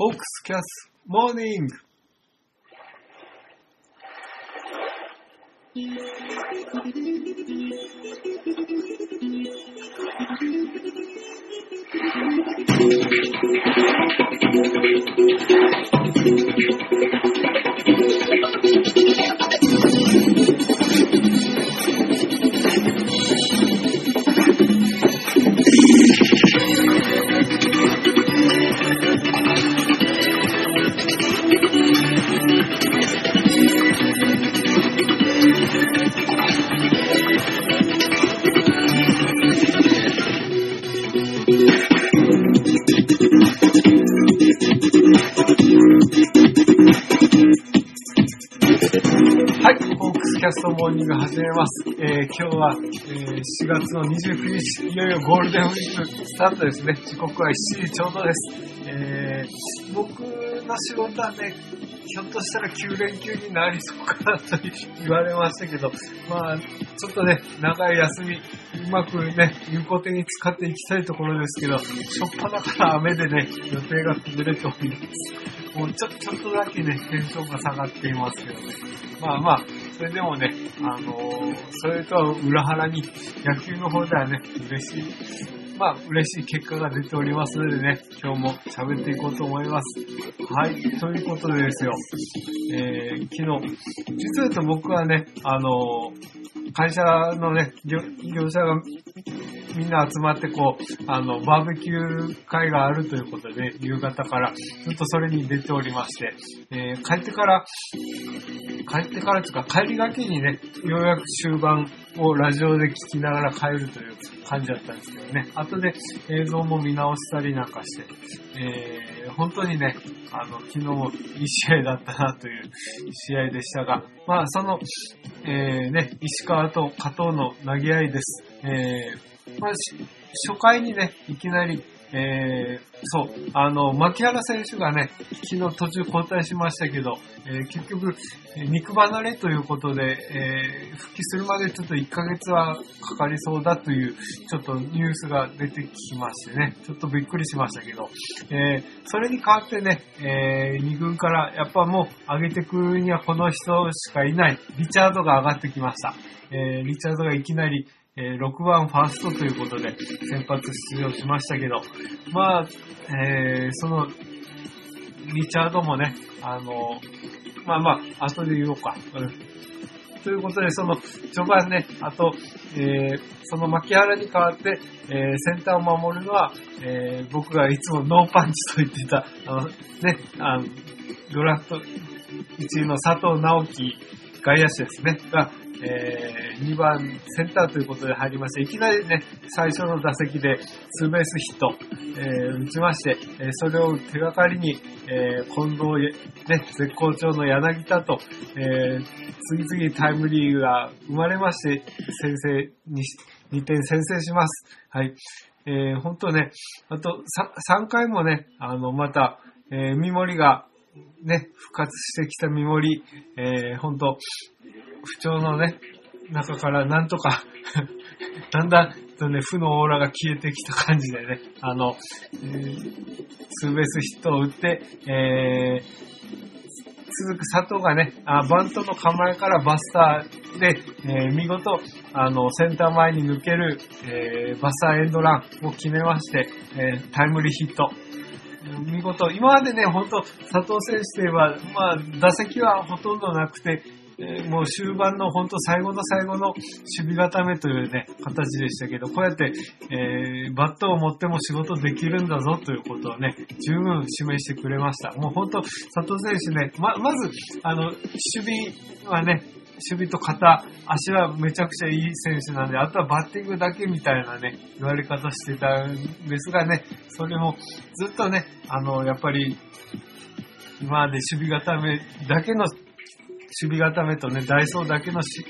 ホーキャス、トモーニング始めます。えー今日は、えー4月の29日、いよいよゴールデンウィークスタートですね。時刻は7時ちょうどです。えー僕の仕事はね、ひょっとしたら9連休になりそうかなと言われましたけど、まあ、ちょっとね、長い休み、うまくね、有効的に使っていきたいところですけど、しょっぱなから雨でね、予定が崩れております。もうちょちょっとだけね、テンションが下がっていますけどね。まあまあ、それでもね、あのーそれとは裏腹に、野球の方ではね、嬉しい、まあ嬉しい結果が出ておりますのでね、今日も喋っていこうと思います。はい、ということでですよ、えー、昨日、実は言うと僕はね、あのー会社のね、業者がみんな集まってこう、あの、バーベキュー会があるということで、夕方からずっとそれに出ておりまして、えー帰ってから、帰ってからとか帰りがけにね、ようやく終盤をラジオで聞きながら帰るという感じだったんですけどね、後で映像も見直したりなんかして、えー本当にね、あの、昨日もいい試合だったなという試合でしたが、まあその、えーね、石川と加藤の投げ合いです。えーまあ、初回にね、いきなり、えーそう、あの、牧原選手がね、昨日途中交代しましたけど、えー結局、肉離れということで、えー復帰するまでちょっと1ヶ月はかかりそうだという、ちょっとニュースが出てきましてね、ちょっとびっくりしましたけど、えそれに代わってね、え2軍からやっぱもう上げてくるにはこの人しかいない、リチャードが上がってきました。えリチャードがいきなり、えー6番ファーストということで先発出場しましたけど、まあ、えーその、リチャードもね、あの、まあまあ、後で言おうか。うんということで、その、序盤ね、あと、えーその牧原に代わって、えーセンターを守るのは、えー僕がいつもノーパンチと言ってた、あの、ね、あの、ドラフト1位の佐藤直樹外野手ですね、が、え2番センターということで入りまして、いきなりね、最初の打席でツーベースヒット、えー打ちまして、えそれを手がかりに、え近藤、ね、絶好調の柳田と、え次々タイムリーが生まれまして、先制にし、2点先制します。はい。えー、本当ね、あと3回もね、あの、また、えー、三森が、ね、復活してきた三森、えー、本当不調のね、中からなんとか、だんだんとね、負のオーラが消えてきた感じでね、あの、えーツーベースヒットを打って、えー続く佐藤がね、あバントの構えからバスターで、えー見事、あの、センター前に抜ける、えーバスターエンドランを決めまして、えータイムリーヒット。見事、今までね、本当佐藤選手といえば、まあ、打席はほとんどなくて、もう終盤の本当最後の最後の守備固めというね、形でしたけど、こうやって、えーバットを持っても仕事できるんだぞということをね、十分示してくれました。もう本当、佐藤選手ね、ま、まず、あの、守備はね、守備と肩、足はめちゃくちゃいい選手なんで、あとはバッティングだけみたいなね、言われ方してたんですがね、それもずっとね、あの、やっぱり、今まで守備固めだけの守備固めとね、ダイソーだけのし、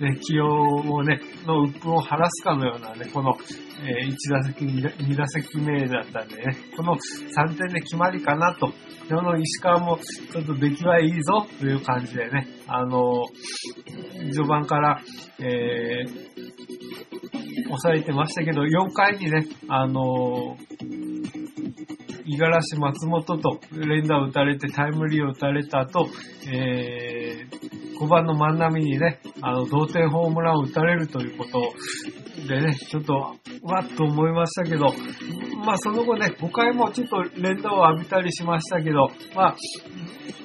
ね、起用をね、の鬱憤を晴らすかのようなね、この、え1打席、2打席目だったんでね、この3点で決まりかなと。この石川もちょっと出来はいいぞという感じでね、あの序盤から、えー抑えてましたけど、4回にね、あのい五十嵐松本と連打を打たれてタイムリーを打たれた後、えー、5番の万波にね、あの、同点ホームランを打たれるということでね、ちょっと、わっと思いましたけど、まあその後ね、5回もちょっと連打を浴びたりしましたけど、まあ、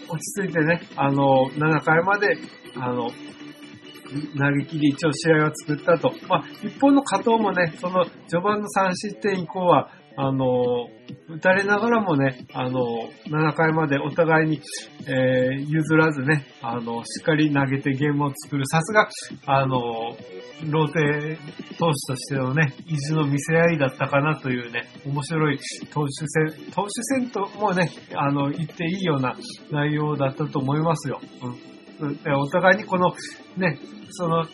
落ち着いてね、あの、7回まで、あの、投げ切り一応試合を作ったと。まあ、一方の加藤もね、その序盤の3失点以降は、あの、打たれながらもね、あの、7回までお互いに、えー、譲らずね、あの、しっかり投げてゲームを作る。さすが、あの、ローテ投手としてのね、意地の見せ合いだったかなというね、面白い投手戦、投手戦ともね、あの、言っていいような内容だったと思いますよ。うん。お互いにこの、ね、その、3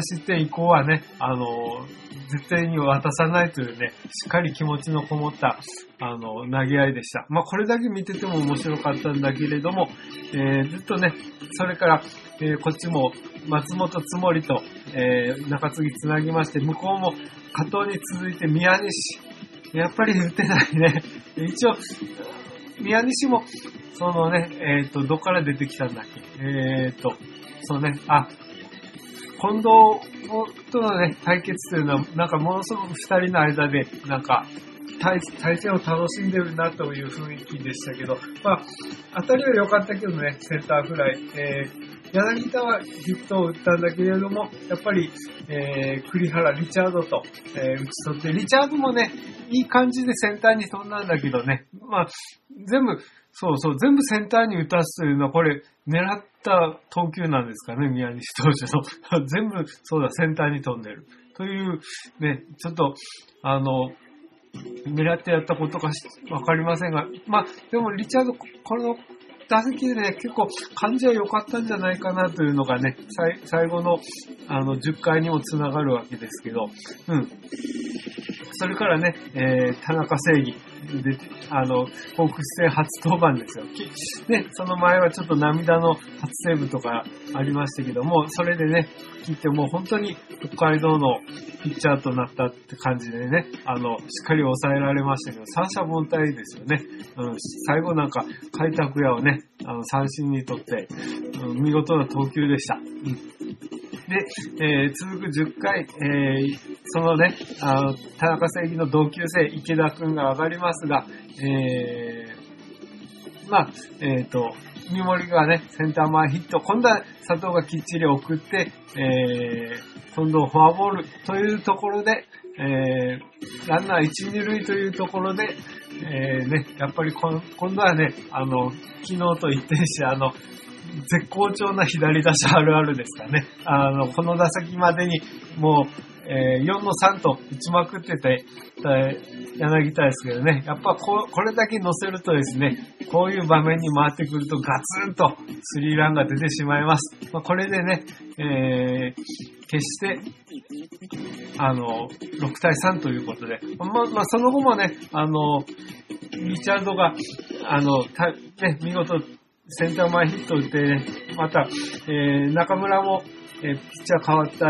失点以降はね、あの、絶対に渡さないというね、しっかり気持ちのこもった、あの、投げ合いでした。まあ、これだけ見てても面白かったんだけれども、えー、ずっとね、それから、えー、こっちも松本つもりと、えー、中継ぎつなぎまして、向こうも加藤に続いて宮西。やっぱり打てないね。一応、宮西も、そのね、えっ、ー、と、どっから出てきたんだっけ？えっ、ー、と、そうね、あ、近藤とのね、対決というのは、なんかものすごく二人の間で、なんか、対対戦を楽しんでるなという雰囲気でしたけど、まあ、当たりは良かったけどね、センターフライ。えー、柳田はヒットを打ったんだけれども、やっぱり、えー、栗原、リチャードと、えー、打ち取って、リチャードもね、いい感じでセンターに飛んだんだけどね、まあ、全部、そうそう、全部センターに打たすというのは、これ、狙った投球なんですかね、宮西投手の。全部、そうだ、センターに飛んでる。という、ね、ちょっと、あの、狙ってやったことかわかりませんが、まあ、でもリチャード、この打席でね、結構感じは良かったんじゃないかなというのがね、最後のあの10回にもつながるわけですけど、うん。それからね、えー、田中正義。で、あの、ホークス戦初登板ですよ。ね、その前はちょっと涙の初セーブとかありましたけども、それでね、聞いてもう本当に北海道のピッチャーとなったって感じでね、あの、しっかり抑えられましたけど、三者凡退ですよね。うん、最後なんか、開拓屋をね、あの、三振にとって、うん、見事な投球でした。うんで、えー、続く10回、えー、そのね、あの、田中正義の同級生、池田くんが上がりますが、えー、まあ、えっ、ー、と、三森がね、センター前ヒット、今度は佐藤がきっちり送って、えー、今度フォアボールというところで、えー、ランナー1、2塁というところで、えー、ね、やっぱり今度はね、あの、昨日と一転して、あの、絶好調な左打者あるあるですかね。あの、この打席までにもう、えー、4の3と打ちまくってて、柳田ですけどね、やっぱここれだけ乗せるとですね、こういう場面に回ってくるとガツンとスリーランが出てしまいます。まあ、これでね、えー、決して、あの、6対3ということで、まあ、まあ、その後もね、あの、リチャードが、あの、ね、見事センター前ヒット打って、ね、また、えー、中村も、えー、ピッチャー変わった、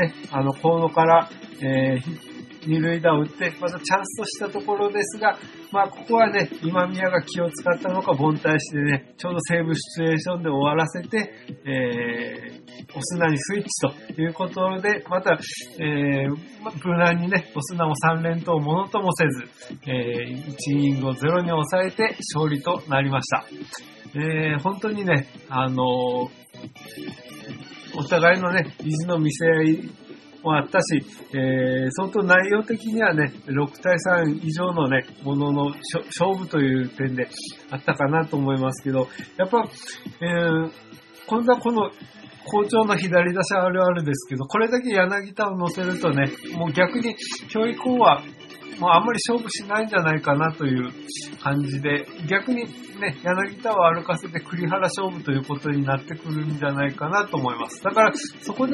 ね、あの、河野から、えー、二塁打を打って、またチャンスとしたところですが、まあ、ここはね、今宮が気を使ったのか、凡退してね、ちょうどセーブシチュエーションで終わらせて、えー、オスナにスイッチということで、また、えー、無難にね、オスナも3連投ものともせず、えー、1イニングを0に抑えて勝利となりました。えー、本当にね、あのー、お互いのね、意地の見せ合いもあったし、えー、相当内容的にはね、6対3以上のね、ものの勝負という点であったかなと思いますけど、やっぱ、えー、今度はこの好調の左打者あるあるですけど、これだけ柳田を乗せるとね、もう逆に今日以降はもうあんまり勝負しないんじゃないかなという感じで、逆にね、柳田を歩かせて栗原勝負ということになってくるんじゃないかなと思います。だから、そこで、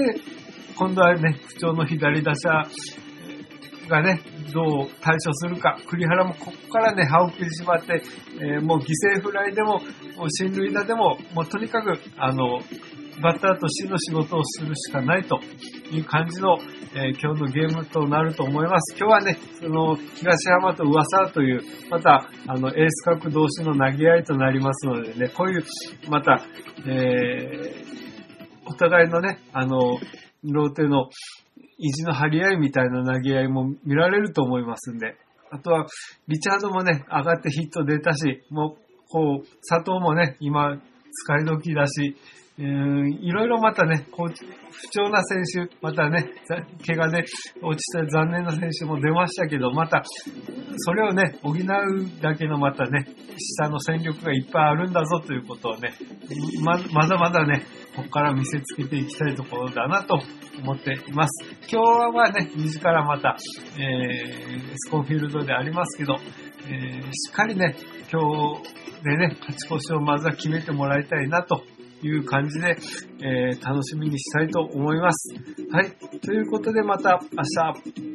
今度はね、不調の左打者がね、どう対処するか。栗原もここからね、歯を食いしばって、えー、もう犠牲フライでも、もう進塁打でも、もうとにかく、あの、バッターとしての仕事をするしかないという感じの、えー今日のゲームとなると思います。今日はね、その、東山と噂という、また、あの、エース格同士の投げ合いとなりますのでね、こういう、また、えーお互いのね、あの、ローテの意地の張り合いみたいな投げ合いも見られると思いますんで、あとは、リチャードもね、上がってヒット出たし、もう、こう、佐藤もね、今、使い時だし、いろいろまたね、不調な選手、またね、怪我で落ちた残念な選手も出ましたけど、また、それをね、補うだけのまたね、下の戦力がいっぱいあるんだぞということをね、ままだまだね、ここから見せつけていきたいところだなと思っています。今日はね、2時からまた、えー、スコンフィールドでありますけど、えーしっかりね、今日でね、勝ち越しをまずは決めてもらいたいなという感じで、えー楽しみにしたいと思います。はい。ということでまた明日